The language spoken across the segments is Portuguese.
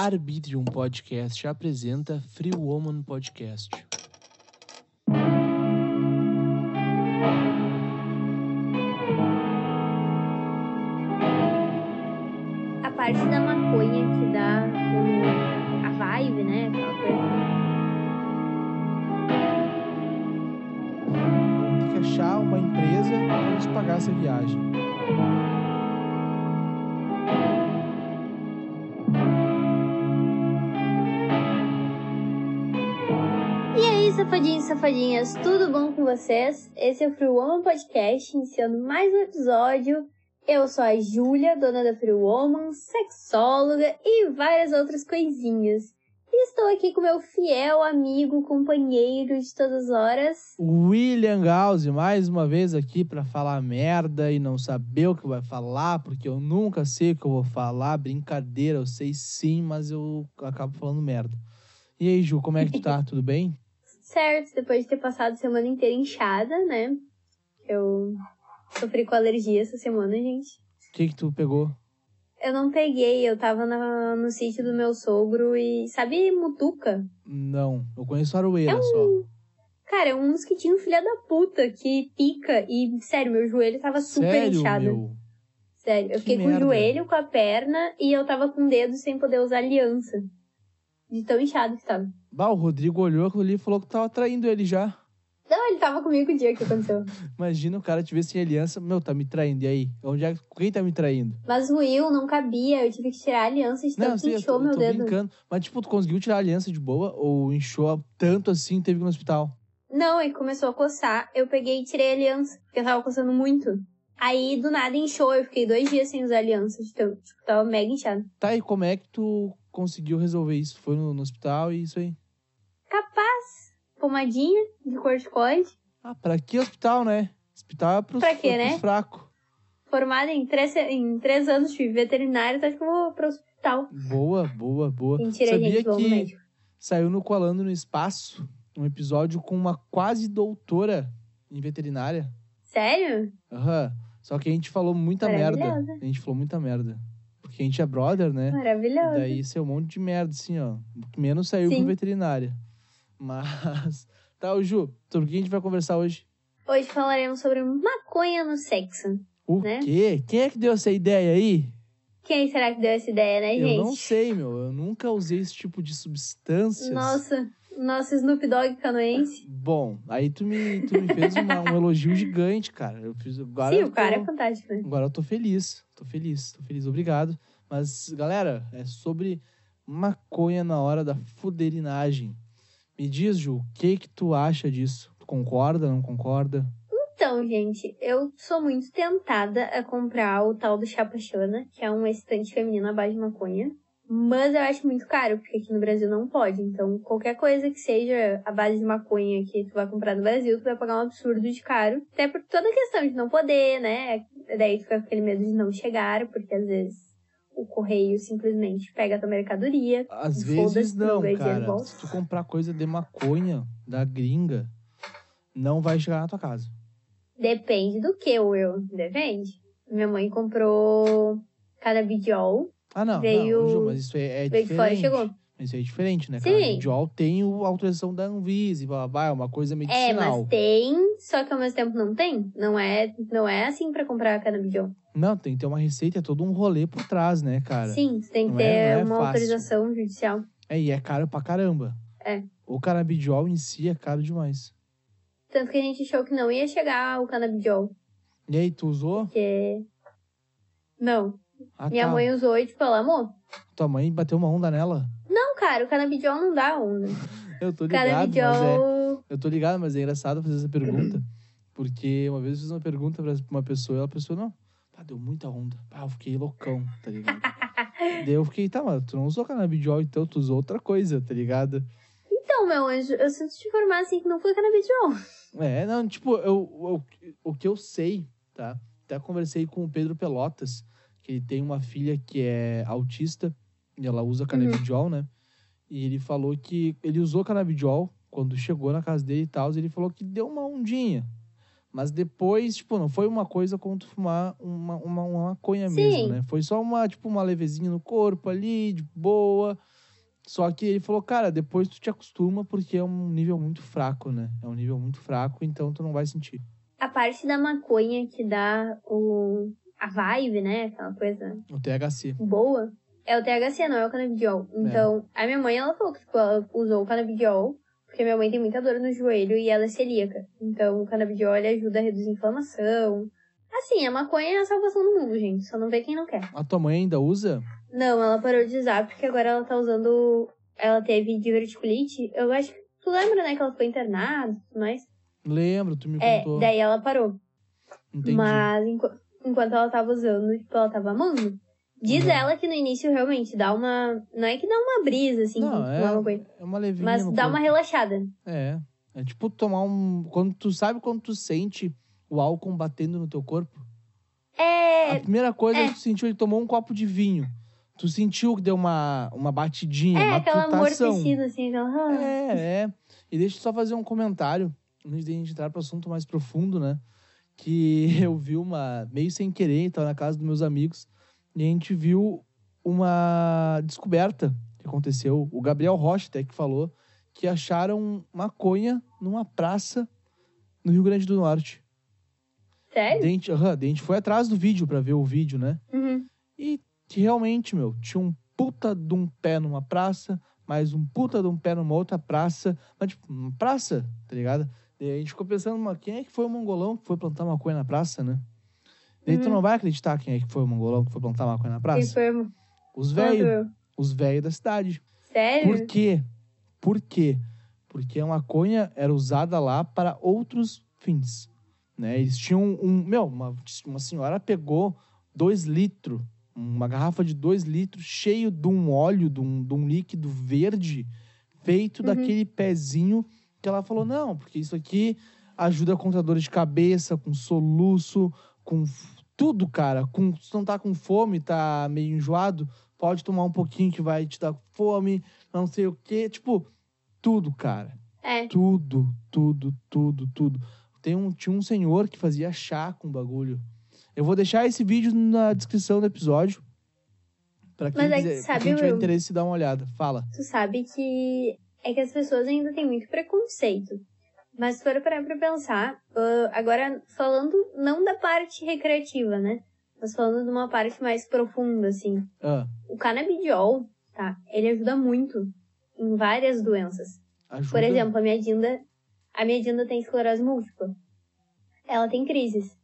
Arbitrium Podcast apresenta Free Woman Podcast. Tudo bom com vocês? Esse é o Free Woman Podcast, iniciando mais um episódio. Eu sou a Júlia, dona da Free Woman, sexóloga e várias outras coisinhas. E estou aqui com meu fiel amigo, companheiro de todas as horas. William Gause, mais uma vez aqui para falar merda e não saber o que vai falar, porque eu nunca sei o que eu vou falar. Brincadeira, eu sei sim, mas eu acabo falando merda. E aí, Ju, como é que tu tá? Tudo bem? Certo, depois de ter passado a semana inteira inchada, né? Eu sofri com alergia essa semana, gente. O que que tu pegou? Eu não peguei, eu tava na- no sítio do meu sogro e. Sabe mutuca? Não, eu conheço aroeira É um- só. Cara, é um mosquitinho filha da puta que pica e, sério, meu joelho tava super Sério, inchado. meu? Sério, eu Que fiquei com merda. o joelho, com a perna e eu tava com o dedo sem poder usar aliança. De tão inchado que tava. Bah, o Rodrigo olhou aquilo ali e falou que tava traindo ele já. Não, ele tava comigo o dia que aconteceu. Imagina o cara te ver sem aliança. Meu, tá me traindo. E aí? Onde é... Quem tá me traindo? Mas o Will não cabia, eu tive que tirar a aliança de tanto que inchou tô, eu meu tô dedo. brincando. Mas, tipo, tu conseguiu tirar a aliança de boa? Ou inchou tanto assim teve que ir no hospital? Não, aí começou a coçar. Eu peguei e tirei a aliança, porque eu tava coçando muito. Aí, do nada, inchou. Eu fiquei dois dias sem usar aliança. Então, tipo, tava mega inchado. Tá, e como é que tu conseguiu resolver isso? Foi no, no hospital e isso aí? Capaz. Pomadinha de corticoide. Ah, pra que hospital, né? Hospital é pros, Pra quê, é né? fracos. Formada em três, em três anos de veterinário, tá acho que eu vou pro hospital. Boa, boa, boa. Mentira, Sabia gente, que médico. saiu no Colando no Espaço um episódio com uma quase doutora em veterinária. Sério? Aham. Só que a gente falou muita merda. A gente falou muita merda. Porque a gente é brother, né? E Maravilhoso. daí saiu um monte de merda, assim, ó. Menos saiu Sim. com veterinária. Mas. Tá, ô Ju, sobre o que a gente vai conversar hoje? Hoje falaremos sobre maconha no sexo. O Né? quê? Quem é que deu essa ideia aí? Quem será que deu essa ideia, né, gente? Eu não sei, meu. Eu nunca usei esse tipo de substâncias. Nossa, nosso Snoop Dogg canoense. Bom, aí tu me, tu me fez uma- um elogio gigante, cara. Eu fiz, agora Sim, eu o cara tô- é fantástico, né? Agora eu tô feliz. Tô feliz, tô feliz. Obrigado. Mas, galera, é sobre maconha na hora da fuderinagem. Me diz, Ju, o que que tu acha disso? Tu concorda, não concorda? Então, gente, eu sou muito tentada a comprar o tal do Chapachana, que é um excitante feminino à base de maconha. Mas eu acho muito caro, porque aqui no Brasil não pode. Então, qualquer coisa que seja a base de maconha que tu vai comprar no Brasil, tu vai pagar um absurdo de caro. Até por toda a questão de não poder, né? Daí fica aquele medo de não chegar, porque às vezes o correio simplesmente pega a tua mercadoria. Às vezes não de cara. volta. Se tu comprar coisa de maconha da gringa, não vai chegar na tua casa. Depende do que, Will. Depende. Minha mãe comprou canabidiol. Ah, não, Veio- não, Ju, mas isso é, é Veio de fora e diferente. chegou. Isso é diferente, né? Sim. Canabidiol tem o- a autorização da Anvisa, e blá, blá, blá, é uma coisa É, medicinal. mas tem, só que ao mesmo tempo não tem. Não é, não é assim pra comprar canabidiol. Não, tem que ter uma receita, é todo um rolê por trás, né, cara? Sim, você tem que não ter é- é uma fácil. autorização judicial. É, e é caro pra caramba. É. O canabidiol em si é caro demais. Tanto que a gente achou que não ia chegar o canabidiol. E aí, tu usou? Porque. Não. Ah, Minha tá. mãe usou e, tipo, ela amou. Tua mãe bateu uma onda nela? Não, cara, o canabidiol não dá onda. Eu tô ligado, mas é... canabidiol. Eu tô ligado, mas é engraçado fazer essa pergunta. Porque uma vez eu fiz uma pergunta pra uma pessoa e a pessoa, não, pá, deu muita onda. Eu fiquei loucão, tá ligado? Daí eu fiquei, tá, mas tu não usou canabidiol, então tu usou outra coisa, tá ligado? Então, meu anjo, eu sinto te informar assim que não foi canabidiol. É, não, tipo, eu, eu- o que eu sei, tá? Até conversei com o Pedro Pelotas, que ele tem uma filha que é autista, e ela usa canabidiol, né? E ele falou que ele usou canabidiol quando chegou na casa dele e tal, ele falou que deu uma ondinha. Mas depois, tipo, não foi uma coisa como tu fumar uma, uma, uma maconha Sim. mesmo, né? Foi só uma, tipo, uma levezinha no corpo ali, de boa. Só que ele falou, cara, depois tu te acostuma porque é um nível muito fraco, né? É um nível muito fraco, então tu não vai sentir. A parte da maconha que dá o, a vibe, né? Aquela coisa O THC. boa, é o THC, não é o canabidiol. Então, a minha mãe, ela falou que tipo, ela usou o canabidiol, porque minha mãe tem muita dor no joelho e ela é celíaca. Então, o canabidiol, ele ajuda a reduzir inflamação. Assim, a maconha é a salvação do mundo, gente. Só não vê quem não quer. A tua mãe ainda usa? Não, ela parou de usar porque agora ela tá usando... Ela teve diverticulite. Eu acho que... Tu lembra, né, que ela foi internada e tudo mais? Lembro, tu me É, contou. daí ela parou. Entendi. Mas enqu- enquanto ela tava usando, tipo, ela tava amando. Diz Uhum. ela que no início realmente dá uma. Não é que dá uma brisa, assim, Não, é, fumar maconha, é uma levinha mas dá corpo. uma relaxada. É. É tipo tomar um. Quando tu sabe quando tu sente o álcool batendo no teu corpo? A É. primeira coisa é. é. que tu sentiu, ele tomou um copo de vinho. Tu sentiu que deu uma, uma batidinha, É uma aquela tutação. amortecida, assim, aquela. ah. É, é. E deixa eu só fazer um comentário, antes de a gente entrar pro assunto mais profundo, né? Que eu vi uma, meio sem querer, tava na casa dos meus amigos, e a gente viu uma descoberta que aconteceu. O Gabriel Rocha até que falou que acharam maconha numa praça no Rio Grande do Norte. Sério? Daí a gente foi atrás do vídeo pra ver o vídeo, né? Uhum. E que realmente, meu, tinha um puta de um pé numa praça, mais um puta de um pé numa outra praça. Mas, tipo, uma praça, tá ligado? E a gente ficou pensando, mas quem é que foi o mongolão que foi plantar maconha na praça, né? Daí tu Uhum. não vai acreditar quem é que foi o mongolão que foi plantar maconha na Quem praça? foi? Quando Os velhos, os velhos da cidade. Sério? Por quê? Por quê? Porque a maconha era usada lá para outros fins. Né? Eles tinham um. Meu, uma, uma senhora pegou dois litros, uma garrafa de dois litros, cheio de um óleo, de um, de um líquido verde, feito Uhum. daquele pezinho que ela falou: não, porque isso aqui ajuda contra dor de cabeça, com soluço, com tudo, cara. Com, se não tá com fome, tá meio enjoado, pode tomar um pouquinho que vai te dar fome, não sei o quê. Tipo, tudo, cara. É. Tudo, tudo, tudo, tudo. Tem um, tinha um senhor que fazia chá com bagulho. Eu vou deixar esse vídeo na descrição do episódio. Pra quem, Mas é que quiser, sabe, quem tiver Will? interesse, dar uma olhada. Fala. Tu sabe que. É que as pessoas ainda têm muito preconceito. Mas se for parar pra pensar, ah, agora falando não da parte recreativa, né? Mas falando de uma parte mais profunda, assim. Ah, O canabidiol, tá? Ele ajuda muito em várias doenças. ajuda. Por exemplo, a minha Dinda, a minha Dinda tem esclerose múltipla. Ela tem crises.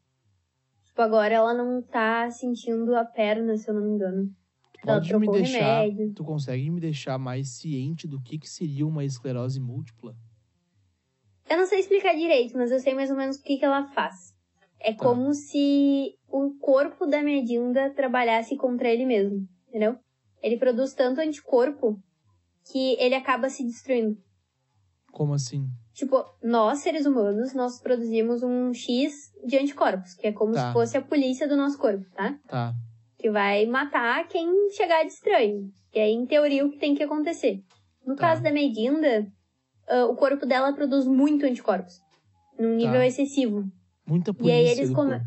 Tipo, agora ela não tá sentindo a perna, se eu não me engano. Ela Pode me deixar. remédio. Tu consegue me deixar mais ciente do que, que seria uma esclerose múltipla? Eu não sei explicar direito, mas eu sei mais ou menos o que, que ela faz. É Tá. como se o corpo da minha Dinda trabalhasse contra ele mesmo, entendeu? Ele produz tanto anticorpo que ele acaba se destruindo. Como assim? Tipo, nós, seres humanos, nós produzimos um X de anticorpos, que é como Tá. se fosse a polícia do nosso corpo, tá? Tá. Que vai matar quem chegar de estranho. Que é, em teoria, o que tem que acontecer. No Tá. caso da Medinda, ah, o corpo dela produz muito anticorpos. Num nível Tá. excessivo. Muita E polícia aí eles come-.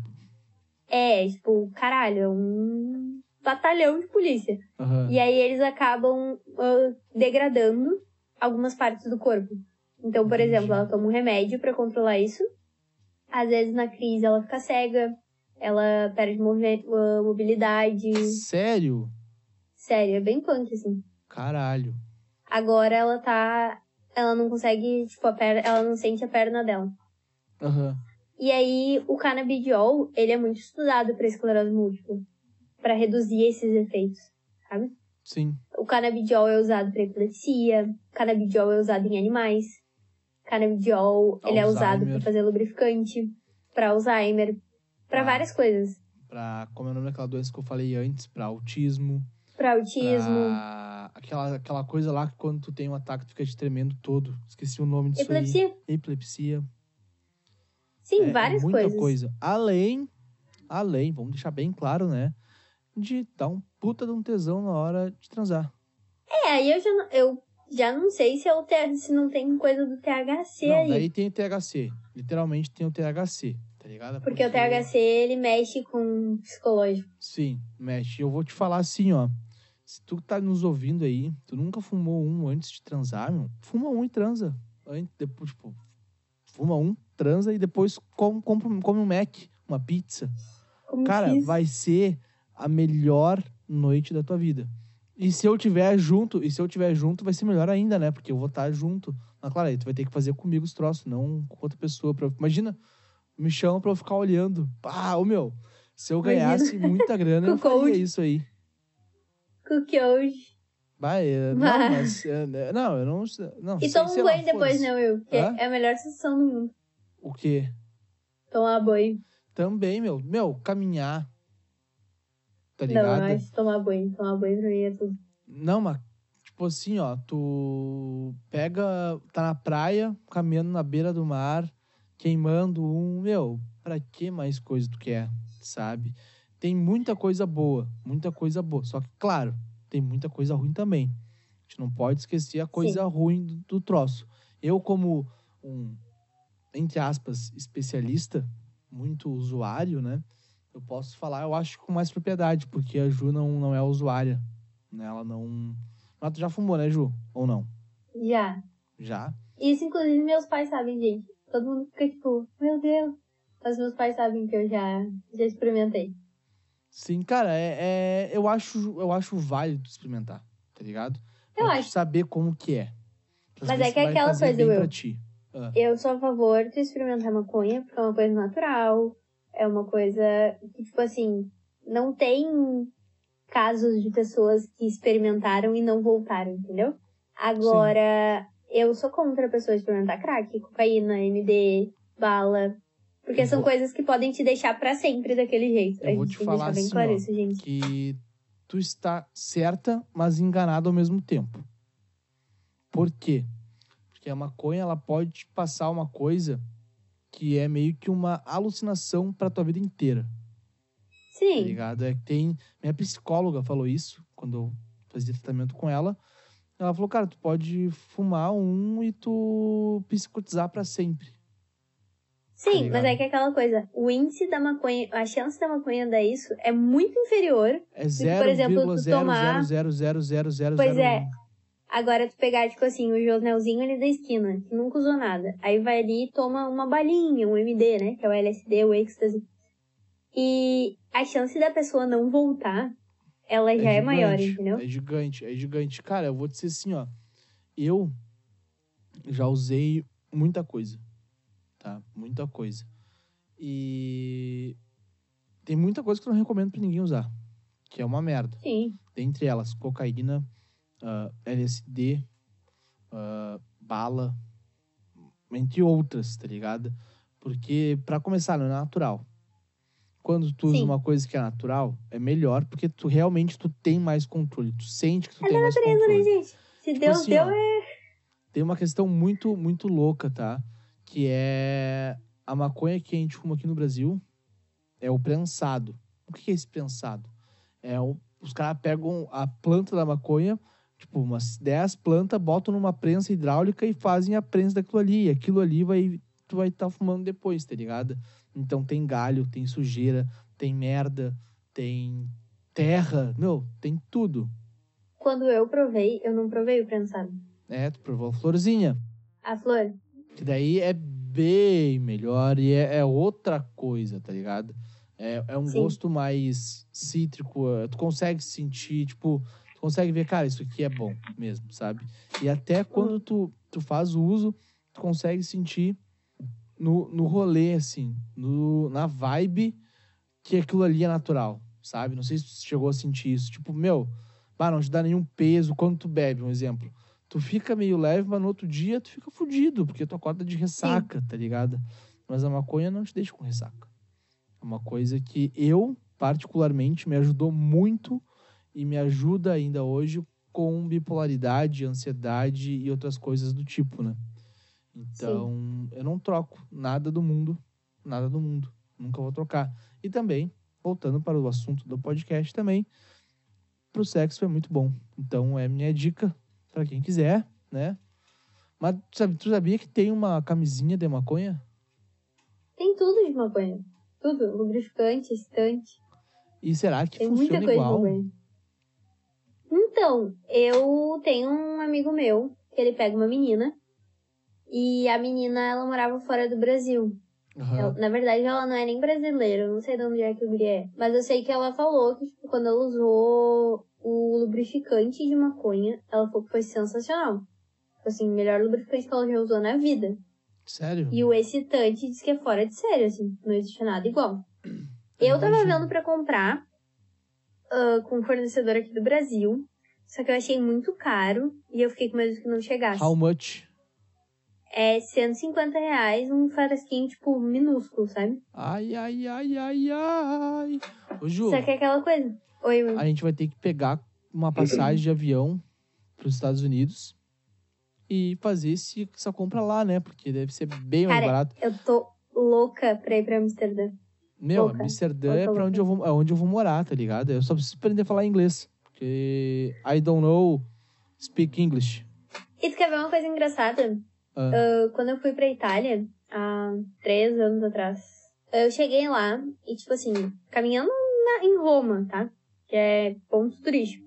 É, tipo, caralho, é um batalhão de polícia. Aham. E aí eles acabam ah, degradando algumas partes do corpo. Então, por exemplo, ela toma um remédio pra controlar isso. Às vezes na crise ela fica cega, ela perde ah, mobilidade. Sério? Sério, é bem punk, assim. Caralho. Agora ela tá. Ela não consegue, tipo, a perna. Ela não sente a perna dela. Aham. E aí, o canabidiol, ele é muito estudado pra esclerose múltipla. Pra reduzir esses efeitos, sabe? Sim. O canabidiol é usado para epilepsia, canabidiol é usado em animais, canabidiol ele é usado Alzheimer. para fazer lubrificante, para Alzheimer, para várias coisas, Pra, como é o nome daquela doença que eu falei antes, pra autismo. para autismo, pra aquela, aquela coisa lá que quando tu tem um ataque tu fica te tremendo todo. Esqueci o nome disso epilepsia. aí. Epilepsia. Sim, É, várias muita coisas. coisa. Além, além, vamos deixar bem claro, né? De dar um puta de um tesão na hora de transar. É, aí eu já não, eu já não sei se é o se não tem coisa do THC Não, aí. daí tem o THC. Literalmente tem o THC, tá ligado? Porque o THC, ele mexe com o psicológico. Sim, mexe. Eu vou te falar assim, ó. Se tu tá nos ouvindo aí, tu nunca fumou um antes de transar, meu, fuma um e transa. Antes, depois, tipo, fuma um, transa e depois come, come, come um Mac, uma pizza. Como Cara, fiz. vai ser a melhor noite da tua vida. E se eu tiver junto, e se eu tiver junto, vai ser melhor ainda, né? Porque eu vou estar junto. Mas claro, aí tu vai ter que fazer comigo os troços, não com outra pessoa. Pra... Imagina, me chama pra eu ficar olhando. Pá, ô meu, se eu Imagina. ganhasse muita grana, eu faria isso aí. Cookie hoje. Vai, é, não, mas. é, não, eu não. Não, E sei, toma um banho depois, né, Will? Hã? é a melhor sensação do mundo. O quê? Tomar banho. Também, meu. Meu, caminhar. Tá Não, ligado? mas tomar banho. Tomar banho pra mim é tudo. Não, mas, tipo assim, ó, tu pega, tá na praia, caminhando na beira do mar, queimando um, meu, pra que mais coisa tu quer, sabe? Tem muita coisa boa, muita coisa boa. Só que, claro, tem muita coisa ruim também. A gente não pode esquecer a coisa ruim do, do troço. Eu, como um, entre aspas, especialista, muito usuário, né? Eu posso falar, eu acho, com mais propriedade, porque a Ju não, não é usuária. Né? Ela não. Mas tu já fumou, né, Ju? Ou não? Já. Já? Isso, inclusive, meus pais sabem, gente. Todo mundo fica tipo, meu Deus. Mas meus pais sabem que eu já, já experimentei. Sim, cara, é, é- eu, acho, eu acho válido experimentar, tá ligado? Eu acho. saber como que é. Mas é que é aquela coisa, Will. Ah, Eu sou a favor de experimentar maconha, porque é uma coisa natural. É uma coisa que, tipo assim, não tem casos de pessoas que experimentaram e não voltaram, entendeu? Agora, eu sou contra a pessoa experimentar crack, cocaína, MD, bala. Porque Eu são vou- coisas que podem te deixar pra sempre daquele jeito. Eu vou te falar assim, claro ó, isso, que tu está certa, mas enganada ao mesmo tempo. Por quê? Porque a maconha ela pode te passar uma coisa que é meio que uma alucinação pra tua vida inteira. tá Sim, ligado? É que tem. Minha psicóloga falou isso quando eu fazia tratamento com ela. Ela falou, cara, tu pode fumar um e tu psicotizar pra sempre. Sim, ligado? mas é que é aquela coisa, o índice da maconha, a chance da maconha dar isso é muito inferior É por exemplo, tu tomar- 0,000000001. Pois é. Agora tu pegar, tipo assim, o jornalzinho ali da esquina, que nunca usou nada. Aí vai ali e toma uma balinha, um MD, né? Que é o LSD, o ecstasy. E a chance da pessoa não voltar, ela já é, maior, gigante, entendeu? É gigante, é gigante. Cara, eu vou dizer assim, ó. Eu já usei muita coisa. Tá? Muita coisa. E tem muita coisa que eu não recomendo pra ninguém usar. Que é uma merda. Sim. Dentre elas, cocaína, ah, LSD, ah, bala, entre outras, tá ligado? Porque, pra começar, não é natural. Quando tu usa Sim. uma coisa que é natural, é melhor, porque tu realmente tu tem mais controle. Tu sente que tu É tem mais natureza, né, controle. gente? Se Deus assim, deu, ó, é. Tem uma questão muito, muito louca, tá? Que é a maconha que a gente fuma aqui no Brasil é o prensado. O que é esse prensado? É o- os caras pegam a planta da maconha, tipo, umas 10 plantas, botam numa prensa hidráulica e fazem a prensa daquilo ali. E aquilo ali vai, tu vai estar fumando depois, tá ligado? Então tem galho, tem sujeira, tem merda, tem terra, meu, tem tudo. Quando eu provei, eu não provei o prensado. É, tu provou a florzinha. A flor. Que daí é bem melhor e é, é outra coisa, tá ligado? É, é um Sim. gosto mais cítrico, é, tu consegue sentir, tipo, tu consegue ver, cara, isso aqui é bom mesmo, sabe? E até quando tu, tu faz o uso, tu consegue sentir no, no rolê, assim, no, na vibe que aquilo ali é natural, sabe? Não sei se tu chegou a sentir isso. Tipo, meu, bah, não te dá nenhum peso quando tu bebe, um exemplo. Tu fica meio leve, mas no outro dia tu fica fudido, porque tu acorda de ressaca, tá ligado? Mas a maconha não te deixa com ressaca. É uma coisa que eu, particularmente, me ajudou muito e me ajuda ainda hoje com bipolaridade, ansiedade e outras coisas do tipo, né? Então, eu não troco nada do mundo, nada do mundo. Nunca vou trocar. E também, voltando para o assunto do podcast também, pro sexo é muito bom. Então, é minha dica para quem quiser, né? Mas tu sabia que tem uma camisinha de maconha? Tem tudo de maconha. Tudo. Lubrificante, excitante. E será que Tem muita funciona coisa igual? de maconha. Então, eu tenho um amigo meu que ele pega uma menina. E a menina, ela morava fora do Brasil. Aham. Ela- na verdade, ela não é nem brasileira. Eu não sei de onde é que o guri é. Mas eu sei que ela falou que, tipo, quando ela usou o lubrificante de maconha, ela falou que foi sensacional. Assim, melhor lubrificante que ela já usou na vida. Sério? E o excitante diz que é fora de série, assim. Não existe nada igual. Eu tava Imagino. vendo pra comprar ah, com um fornecedor aqui do Brasil. Só que eu achei muito caro e eu fiquei com medo que não chegasse. How much? É 150 reais um frasquinho, tipo, minúsculo, sabe? Ai, ai, ai, ai, ai. Ô, Ju, Só que é aquela coisa. Oi, a gente vai ter que pegar uma passagem de avião pros Estados Unidos e fazer esse, essa compra lá, né? Porque deve ser bem mais Cara, barato. Eu tô louca pra ir pra Amsterdã. Meu, louca. Amsterdã é pra louca. onde eu, vou, é onde eu vou morar, tá ligado? Eu só preciso aprender a falar inglês. Porque I don't know speak English. E tu quer ver uma coisa engraçada? Ah. Ah, quando eu fui pra Itália, há três anos atrás, eu cheguei lá e, tipo assim, caminhando na- em Roma, tá? Que é ponto turístico.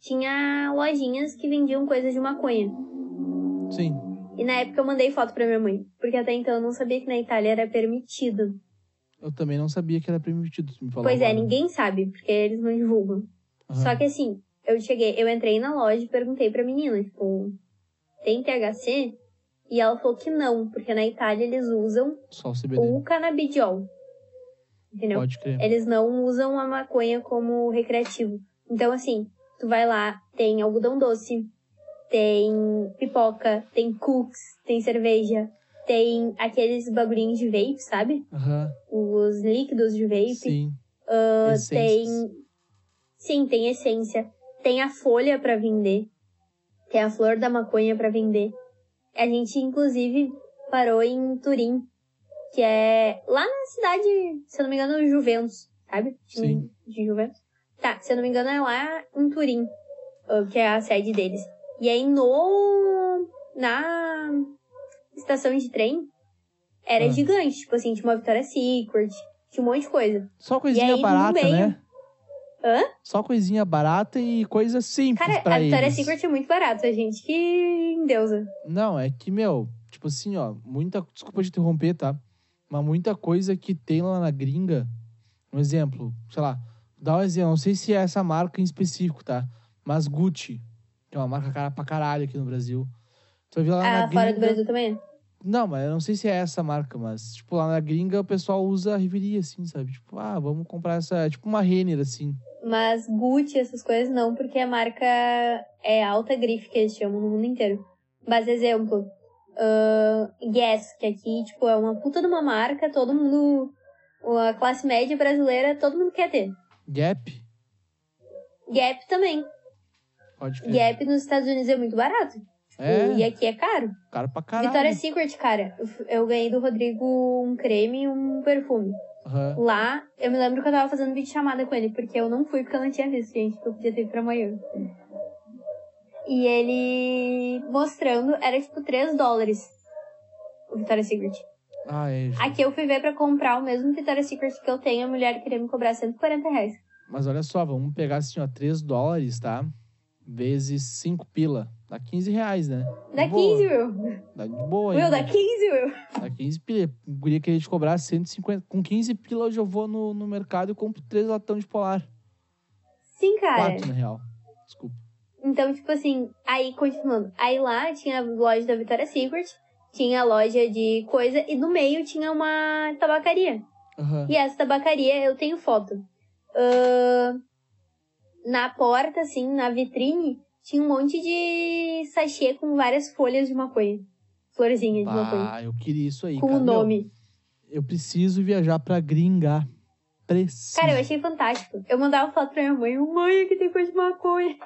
Tinha lojinhas que vendiam coisas de maconha. Sim. E na época eu mandei foto pra minha mãe. Porque até então eu não sabia que na Itália era permitido. Eu também não sabia que era permitido. Me falou pois é, ninguém sabe, porque eles não divulgam. Só que assim, eu cheguei, eu entrei na loja e perguntei pra menina, tipo, tem THC? E ela falou que não, porque na Itália eles usam Só o CBD. o canabidiol. Entendeu? Pode crer. Eles não usam a maconha como recreativo. Então, assim, tu vai lá, tem algodão doce, tem pipoca, tem cookies, tem cerveja, tem aqueles bagulhinhos de vape, sabe? Aham. Os líquidos de vape. Sim. Essências. tem. Sim, tem essência. Tem a folha pra vender. Tem a flor da maconha pra vender. A gente, inclusive, parou em Turim, que é lá na cidade, se eu não me engano, Juventus, sabe? Sim. De Juventus. Tá, se eu não me engano, é lá em Turim, que é a sede deles. E aí no. Na estação de trem, era Ah. gigante. Tipo assim, tinha uma Victoria's Secret, tinha um monte de coisa. Só coisinha aí, barata, meio- né? Hã? Só coisinha barata e coisa simples Cara, pra a Victoria's eles. Secret é muito barato, a gente que endeusa. Não, é que, meu, tipo assim, ó, muita. Desculpa te interromper, tá? Mas muita coisa que tem lá na gringa. Um exemplo, sei lá, dá um exemplo, não sei se é essa marca em específico, tá? Mas Gucci, que é uma marca cara pra caralho aqui no Brasil. Tu vai ver lá na Ah, gringa. fora do Brasil também? Não, mas eu não sei se é essa marca, mas, tipo, lá na gringa o pessoal usa a Riveria, assim, sabe? Tipo, ah, vamos comprar essa. É tipo uma Renner, assim. Mas Gucci, essas coisas não, porque a marca é alta grife que eles chamam no mundo inteiro. Mas exemplo, ah, Guess, que aqui, tipo, é uma puta de uma marca, todo mundo, a classe média brasileira, todo mundo quer ter. Gap, Gap também. pode crer. Gap nos Estados Unidos é muito barato. Tipo, É. E aqui é caro. Cara pra caralho. Victoria's Secret, cara, eu ganhei do Rodrigo um creme e um perfume. Aham. Lá, eu me lembro que eu tava fazendo vídeo chamada com ele, porque eu não fui porque eu não tinha visto, gente, que eu podia ter ido pra Miami. E ele mostrando, era tipo 3 dólares o Victoria's Secret. Ah, é. Aqui eu fui ver pra comprar o mesmo Victoria's Secret que eu tenho, a mulher queria me cobrar 140 reais. Mas olha só, vamos pegar assim, ó, 3 dólares, tá? Vezes 5 pila. Dá 15 reais, né? Dá De boa. 15, Will. Dá de boa Will, ainda. dá 15, Will. Dá 15 pila. Guria queria te cobrar 150. Com 15 pila hoje eu vou no, no mercado e compro 3 latão de polar. Sim, cara. 4, na real. Desculpa. Então, tipo assim, aí continuando. Aí lá tinha a loja da Victoria's Secret, tinha a loja de coisa, e no meio tinha uma tabacaria. Aham. E essa tabacaria eu tenho foto. Ahn, na porta, assim, na vitrine, tinha um monte de sachê com várias folhas de maconha. Florzinha de maconha. Ah, eu queria isso aí. Com o Meu, nome. eu preciso viajar pra gringa. Preciso. Cara, eu achei fantástico. Eu mandava foto pra minha mãe. Mãe, aqui tem coisa de maconha.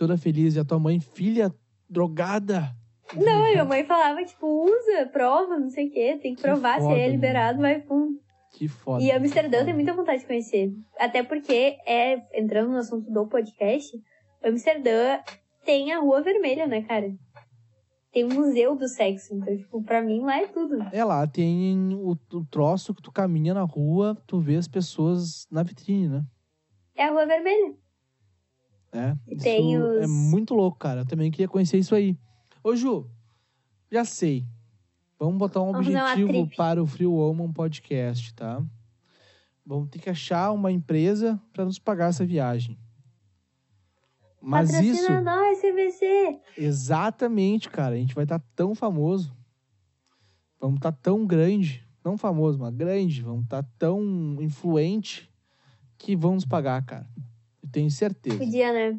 Toda feliz. E a tua mãe, filha drogada. Não, e minha mãe falava, tipo, usa, prova, não sei o quê. Tem que Que provar se foda, é liberado, vai fundo. Que foda. E Amsterdã foda. muita vontade de conhecer. Até porque, é, entrando no assunto do podcast, Amsterdã tem a Rua Vermelha, né, cara? tem um museu do sexo. Então, tipo, pra mim lá é tudo. É lá, tem o, o troço que tu caminha na rua, tu vê as pessoas na vitrine, né? É a Rua Vermelha. É. E Isso tem é os- muito louco, cara. Eu também queria conhecer isso aí. Ô, Ju, já sei. Vamos botar um Vamos objetivo para o Free Woman Podcast, tá? Vamos ter que achar uma empresa para nos pagar essa viagem. Mas Patrocina isso, nós, CVC. exatamente, cara. A gente vai estar tão famoso. Vamos estar tão grande. Não famoso, mas grande. Vamos estar tão influente que vão nos pagar, cara. Eu tenho certeza. Podia, né?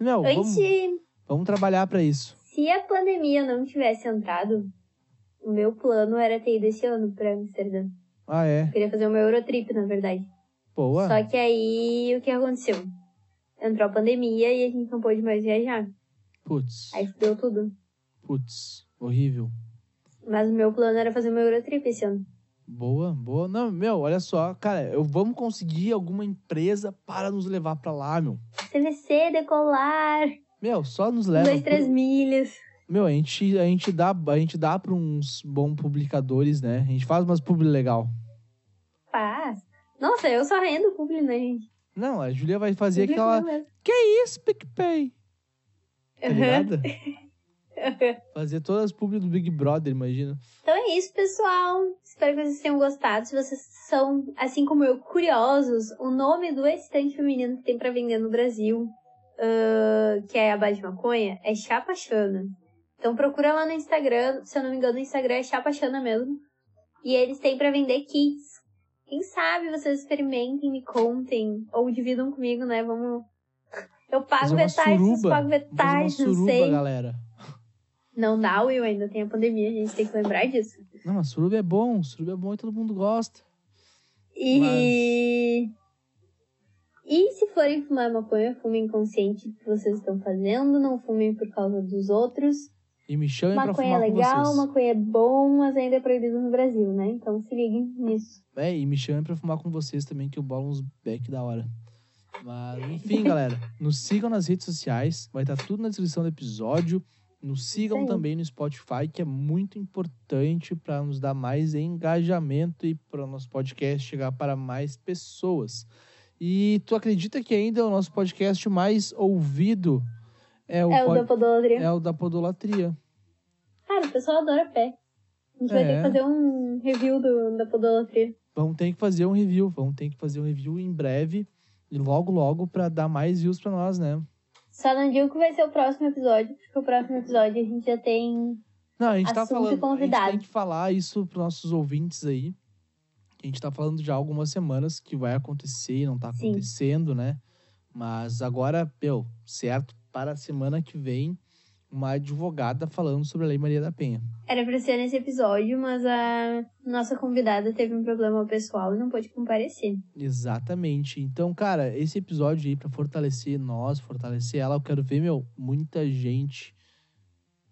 Não, vamos, Antes, vamos trabalhar para isso. se a pandemia não tivesse entrado, o meu plano era ter ido esse ano pra Amsterdã. Ah, é? Eu queria fazer uma Eurotrip, na verdade. Boa. Só que aí, o que aconteceu? Entrou a pandemia e a gente não pôde mais viajar. Putz. Aí deu tudo. Putz. Horrível. Mas o meu plano era fazer uma Eurotrip esse ano. Boa, boa. Não, meu, olha só, cara, eu vamos conseguir alguma empresa para nos levar pra lá, meu. CVC, decolar, Meu, só nos leva. dois, três milhas. Meu, a gente, a gente dá, a gente dá para uns bons publicadores, né? A gente faz umas publi legal. Faz. Nossa, eu só rendo publi, né, gente? Não, a Julia vai fazer Publi aquela, que isso, PicPay? Tá ligado? fazer todas as publi do Big Brother, imagina. Então é isso, pessoal. Espero que vocês tenham gostado. Se vocês são, assim como eu, curiosos, o nome do estante feminino que tem pra vender no Brasil, ah, que é a Base de Maconha, é Chapachana. Então procura lá no Instagram. Se eu não me engano, no Instagram é Chapachana mesmo. E eles têm pra vender kits. Quem sabe vocês experimentem, me contem, ou dividam comigo, né? Vamos. Eu pago metade, vocês pagam metade, não suruba, sei. galera. Não dá, Will, ainda tem a pandemia, a gente tem que lembrar disso. Não, mas suruba é bom, suruba é bom e todo mundo gosta. E. E se forem fumar maconha, fumem consciente do que vocês estão fazendo, não fumem por causa dos outros. E me chamem pra maconha é fumar com legal, vocês. maconha é bom, mas ainda é proibido no Brasil, né? Então se liguem nisso. É, e me chamem pra fumar com vocês também, que eu bolo uns back da hora. Mas, enfim, galera, nos sigam nas redes sociais, vai estar tudo na descrição do episódio. Nos sigam aí. também no Spotify, que é muito importante para nos dar mais engajamento e para o nosso podcast chegar para mais pessoas. E tu acredita que ainda é o nosso podcast mais ouvido é o, é o pod- da podolatria. é o da Podolatria? Cara, o pessoal adora pé. A gente vai ter É. que fazer um review do, da podolatria. Vamos ter que fazer um review, vamos ter que fazer um review em breve e logo, logo, para dar mais views para nós, né? Só não digo que vai ser o próximo episódio, porque o próximo episódio a gente já tem. Não, a gente tá falando. A gente convidado. tem que falar isso pros nossos ouvintes aí. A gente tá falando já há algumas semanas que vai acontecer e não tá Sim. acontecendo, né? Mas agora, meu, certo, para a semana que vem, uma advogada falando sobre a Lei Maria da Penha. Era pra ser nesse episódio, mas a nossa convidada teve um problema pessoal e não pôde comparecer. Exatamente. Então, cara, esse episódio aí, pra fortalecer nós, fortalecer ela, eu quero ver, meu, muita gente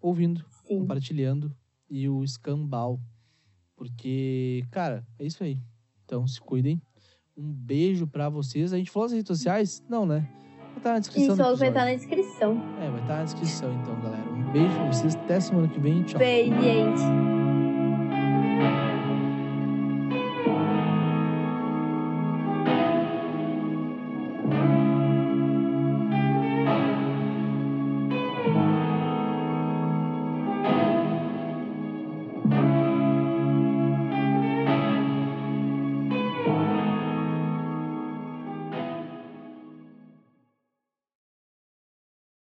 ouvindo. Sim. compartilhando e o escambau. Porque, cara, é isso aí. Então se cuidem. Um beijo pra vocês. A gente falou nas redes sociais? Não, né? Vai estar na descrição Isso vai estar na descrição. É, vai estar na descrição então, galera. Um beijo pra vocês. Até semana que vem. Tchau. Beijo, gente.